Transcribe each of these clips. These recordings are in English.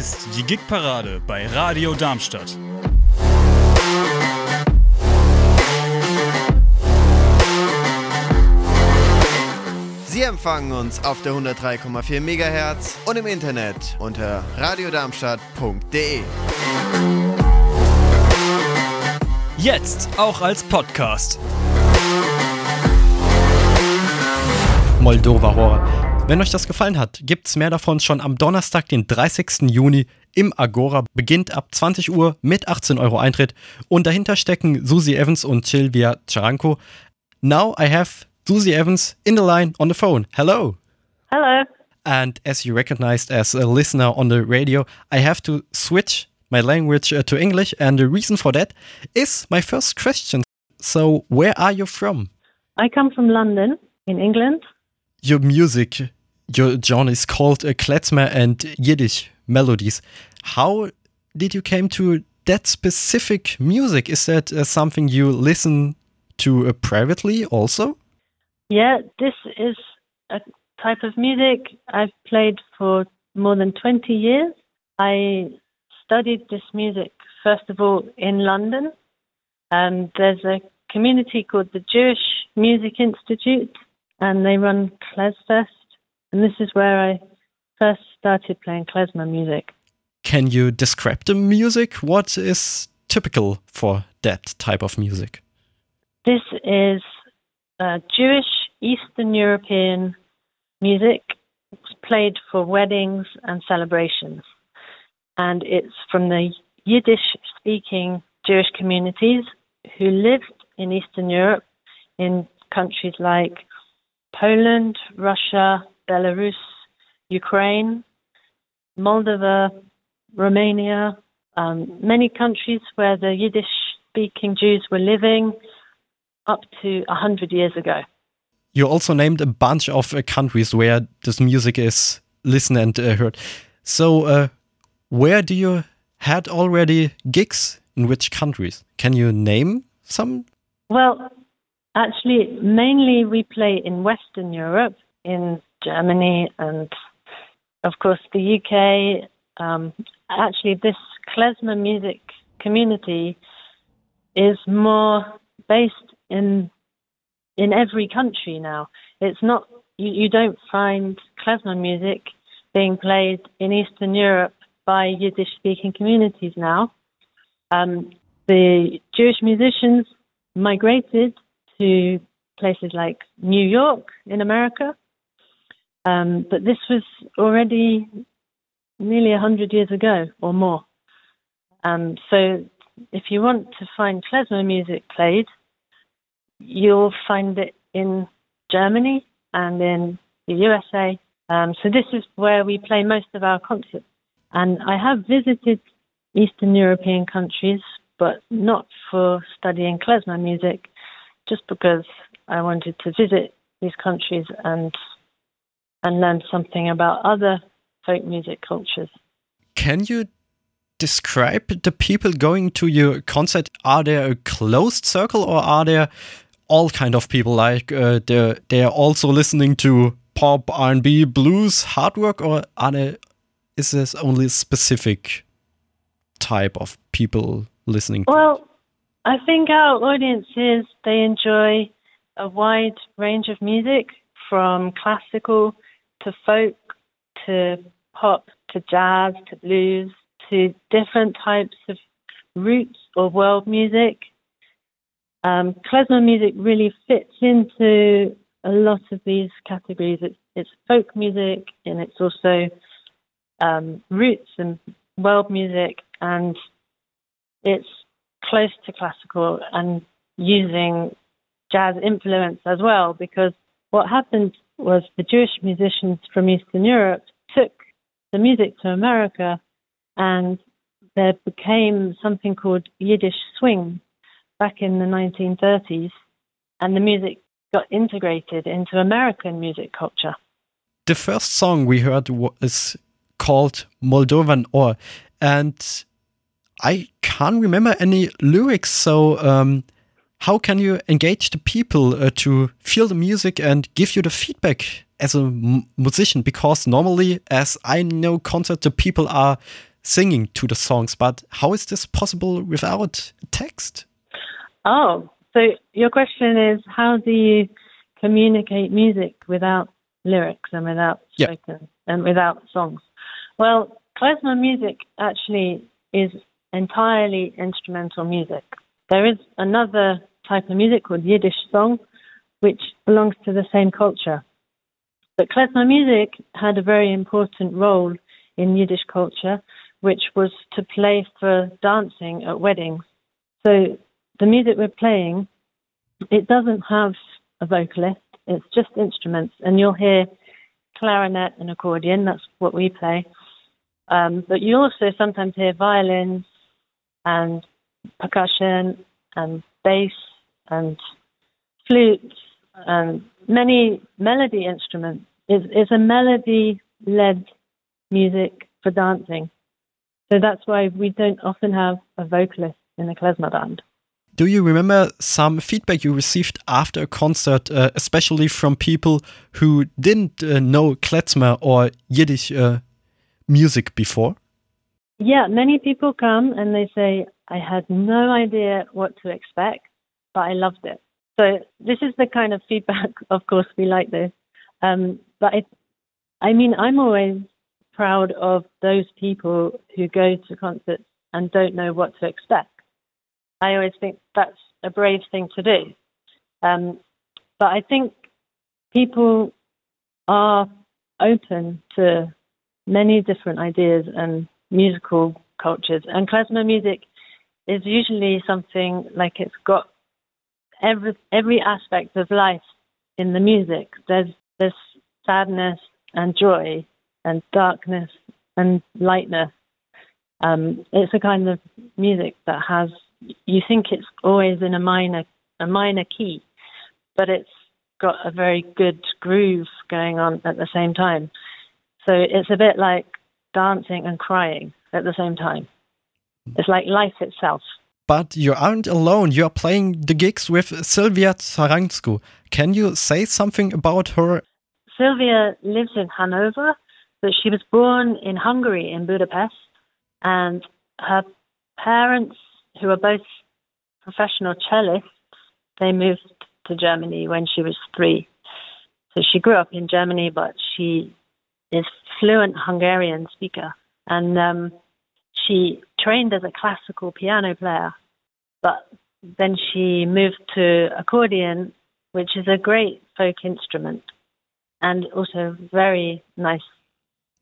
ist die Gigparade bei Radio Darmstadt. Sie empfangen uns auf der 103,4 MHz und im Internet unter radiodarmstadt.de. Jetzt auch als Podcast. Moldova Horror. Wenn euch das gefallen hat, gibt's mehr davon schon am Donnerstag, den 30. Juni im Agora. Beginnt ab 20 Uhr mit 18 Euro Eintritt. Und dahinter stecken Susi Evans und Silvia Charanko. Now I have Susie Evans in the line on the phone. Hello. Hello. And as you recognized as a listener on the radio, I have to switch my language uh, to English. And the reason for that is my first question. So, where are you from? I come from London, in England. Your music, your genre is called uh, klezmer and Yiddish melodies. How did you came to that specific music? Is that uh, something you listen to uh, privately also? Yeah, this is a type of music I've played for more than 20 years. I studied this music, first of all, in London. Um, there's a community called the Jewish Music Institute, and they run Klezfest. And this is where I first started playing klezmer music. Can you describe the music? What is typical for that type of music? This is uh, Jewish Eastern European music. It's played for weddings and celebrations. And it's from the Yiddish speaking Jewish communities who lived in Eastern Europe in countries like Poland, Russia, Belarus, Ukraine, Moldova, Romania, um, many countries where the Yiddish speaking Jews were living up to 100 years ago. You also named a bunch of uh, countries where this music is listened and uh, heard. So, uh, where do you had already gigs in which countries? Can you name some? Well, actually, mainly we play in Western Europe, in Germany, and of course the UK. Um, actually, this klezmer music community is more based in in every country now. It's not you, you don't find klezmer music being played in Eastern Europe by Yiddish speaking communities now. Um, the Jewish musicians migrated to places like New York in America, um, but this was already nearly 100 years ago or more. Um, so if you want to find klezmer music played, you'll find it in Germany and in the USA. Um, so this is where we play most of our concerts. And I have visited Eastern European countries, but not for studying klezmer music, just because I wanted to visit these countries and and learn something about other folk music cultures. Can you describe the people going to your concert? Are there a closed circle or are there all kind of people like uh, they're they're also listening to pop r&b blues hard work or are there is this only a specific type of people listening well i think our audiences they enjoy a wide range of music from classical to folk to pop to jazz to blues to different types of roots or world music um, klezmer music really fits into a lot of these categories. It's, it's folk music and it's also um, roots and world music, and it's close to classical and using jazz influence as well. Because what happened was the Jewish musicians from Eastern Europe took the music to America, and there became something called Yiddish swing back in the 1930s, and the music got integrated into American music culture. The first song we heard is called Moldovan Or, and I can't remember any lyrics. So, um, how can you engage the people uh, to feel the music and give you the feedback as a musician? Because normally, as I know concert, the people are singing to the songs, but how is this possible without text? Oh, so your question is how do you communicate music without lyrics and without spoken and without songs? Well, klezmer music actually is entirely instrumental music. There is another type of music called Yiddish song, which belongs to the same culture. But klezmer music had a very important role in Yiddish culture, which was to play for dancing at weddings. So the music we're playing, it doesn't have a vocalist. It's just instruments, and you'll hear clarinet and accordion. That's what we play. Um, but you also sometimes hear violins and percussion and bass and flutes and many melody instruments. It's, it's a melody-led music for dancing. So that's why we don't often have a vocalist in a klezmer band. Do you remember some feedback you received after a concert, uh, especially from people who didn't uh, know klezmer or Yiddish uh, music before? Yeah, many people come and they say, I had no idea what to expect, but I loved it. So this is the kind of feedback, of course, we like this. Um, but I, I mean, I'm always proud of those people who go to concerts and don't know what to expect. I always think that's a brave thing to do. Um, but I think people are open to many different ideas and musical cultures. And klezmer music is usually something like it's got every every aspect of life in the music. There's there's sadness and joy and darkness and lightness. Um, it's a kind of music that has you think it's always in a minor a minor key, but it's got a very good groove going on at the same time. So it's a bit like dancing and crying at the same time. It's like life itself. But you aren't alone. You're playing the gigs with Szilvia Csaranko. Can you say something about her? Szilvia lives in Hanover, but she was born in Hungary, in Budapest, and her parents, who are both professional cellists, they moved to Germany when she was three. So she grew up in Germany, but she is fluent Hungarian speaker, and um, she trained as a classical piano player, but then she moved to accordion, which is a great folk instrument and also very nice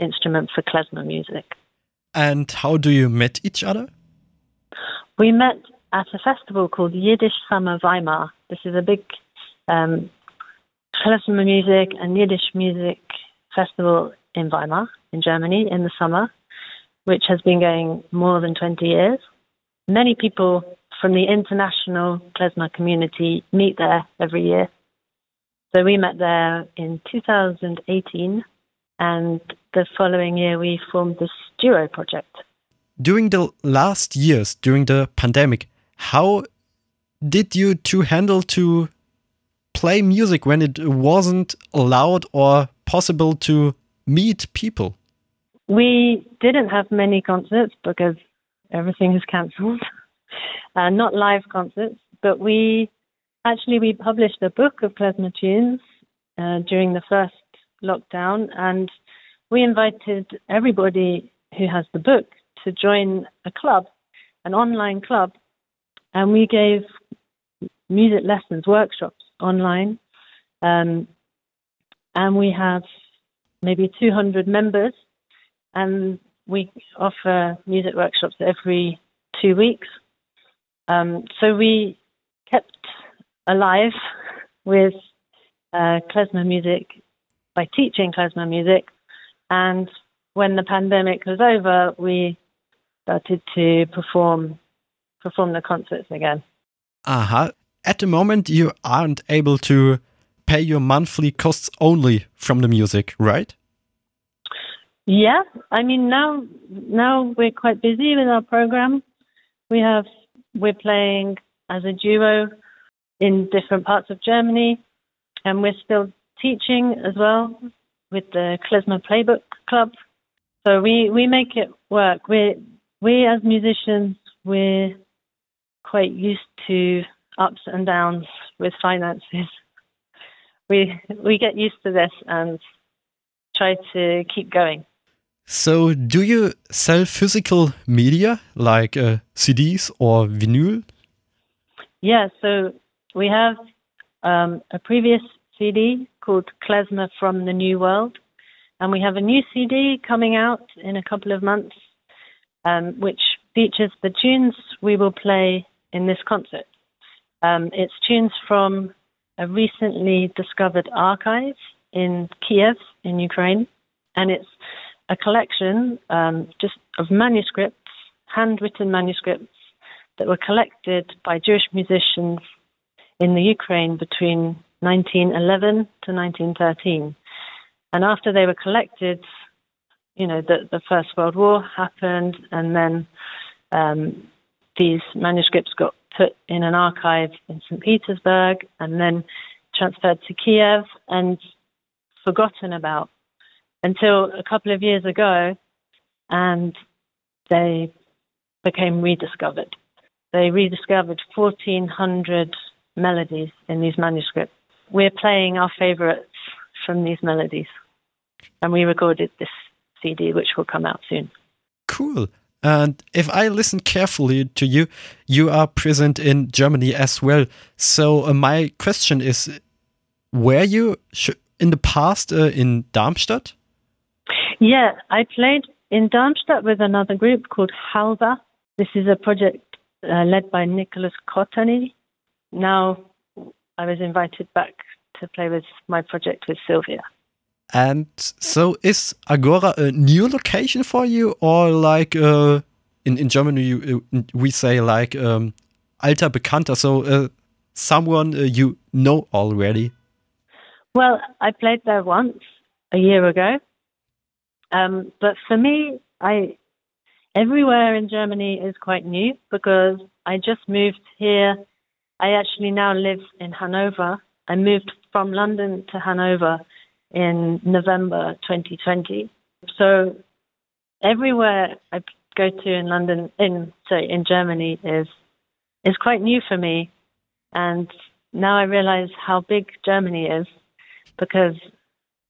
instrument for klezmer music. And how do you meet each other? We met at a festival called Yiddish Summer Weimar. This is a big um, klezmer music and Yiddish music festival in Weimar, in Germany, in the summer, which has been going more than 20 years. Many people from the international klezmer community meet there every year. So we met there in 2018, and the following year we formed this duo project. During the last years, during the pandemic, how did you two handle to play music when it wasn't allowed or possible to meet people? We didn't have many concerts because everything is cancelled, uh, not live concerts. But we actually we published a book of klezmer tunes uh, during the first lockdown, and we invited everybody who has the book to join a club, an online club, and we gave music lessons, workshops online, um, and we have maybe 200 members, and we offer music workshops every two weeks. Um, so we kept alive with uh, klezmer music by teaching klezmer music, and when the pandemic was over, we started to perform perform the concerts again. Aha. At the moment, you aren't able to pay your monthly costs only from the music, right? Yeah, I mean now now we're quite busy with our program. We have we're playing as a duo in different parts of Germany, and we're still teaching as well with the Klezmer Playbook Club. So we, we make it work. We we as musicians we're quite used to ups and downs with finances. We we get used to this and try to keep going. So, do you sell physical media like uh, CDs or vinyl? Yeah, so we have um, a previous CD called Klezmer from the New World, and we have a new CD coming out in a couple of months, um, which features the tunes we will play in this concert. Um, it's tunes from a recently discovered archive in Kiev, in Ukraine, and it's a collection um, just of manuscripts, handwritten manuscripts that were collected by Jewish musicians in the Ukraine between 1911 to 1913. And after they were collected, you know, the, the First World War happened, and then um, these manuscripts got put in an archive in St. Petersburg and then transferred to Kiev and forgotten about until a couple of years ago, and they became rediscovered. They rediscovered 1,400 melodies in these manuscripts. We're playing our favorites from these melodies, and we recorded this CD, which will come out soon. Cool. And if I listen carefully to you, you are present in Germany as well. So uh, my question is, were you in the past uh, in Darmstadt? Yeah, I played in Darmstadt with another group called Halva. This is a project uh, led by Nicholas Kotany. Now I was invited back to play with my project with Szilvia. And so is Agora a new location for you or like uh, in, in Germany you, uh, we say like um, alter Bekannter, so uh, someone uh, you know already? Well, I played there once a year ago um, but for me, I everywhere in Germany is quite new because I just moved here. I actually now live in Hanover. I moved from London to Hanover in November 2020. So everywhere I go to in London, in sorry, in Germany is is quite new for me, and now I realize how big Germany is because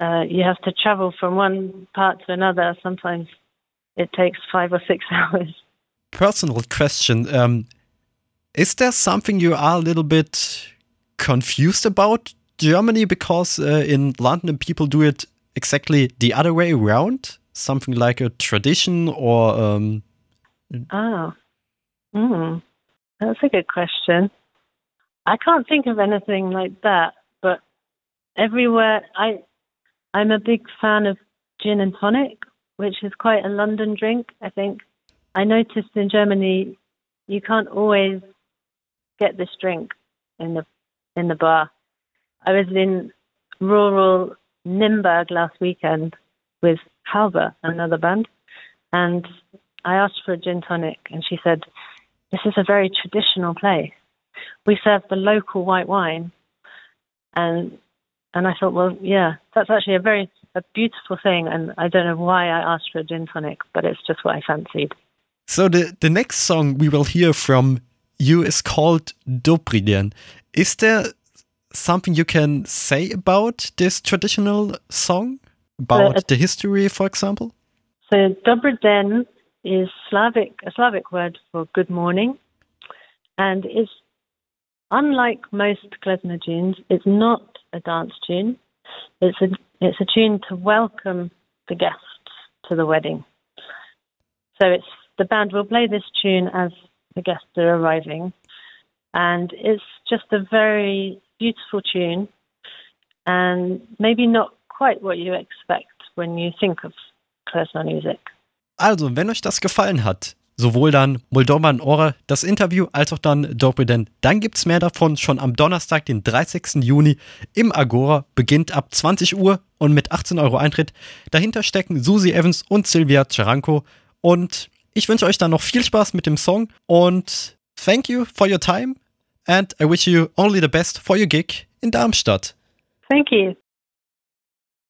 uh, you have to travel from one part to another. Sometimes it takes five or six hours. Personal question: um, Is there something you are a little bit confused about Germany because uh, in London people do it exactly the other way around? Something like a tradition or? Um... Oh, mm, that's a good question. I can't think of anything like that, but everywhere I I'm a big fan of gin and tonic, which is quite a London drink, I think. I noticed in Germany you can't always get this drink in the in the bar. I was in rural Nymburk last weekend with Halva, another band, and I asked for a gin tonic, and she said, "This is a very traditional place. We serve the local white wine, and and I thought, well, yeah, that's actually a very a beautiful thing, and I don't know why I asked for a gin tonic, but it's just what I fancied. So the the next song we will hear from you is called Dobry den. Is there something you can say about this traditional song? About uh, the history, for example? So Dobry den is Slavic, a Slavic word for good morning, and it's unlike most klezmer tunes. It's not a dance tune. It's a it's a tune to welcome the guests to the wedding. So it's the band will play this tune as the guests are arriving, and it's just a very beautiful tune, and maybe not quite what you expect when you think of klezmer music. Also, wenn euch das gefallen hat, sowohl dann Moldova und Ore, das Interview, als auch dann Doppelden. Dann gibt es mehr davon schon am Donnerstag, den 30. Juni im Agora, beginnt ab 20 Uhr und mit 18 Euro Eintritt. Dahinter stecken Susi Evans und Silvia Ceranko und ich wünsche euch dann noch viel Spaß mit dem Song und thank you for your time and I wish you only the best for your gig in Darmstadt. Thank you.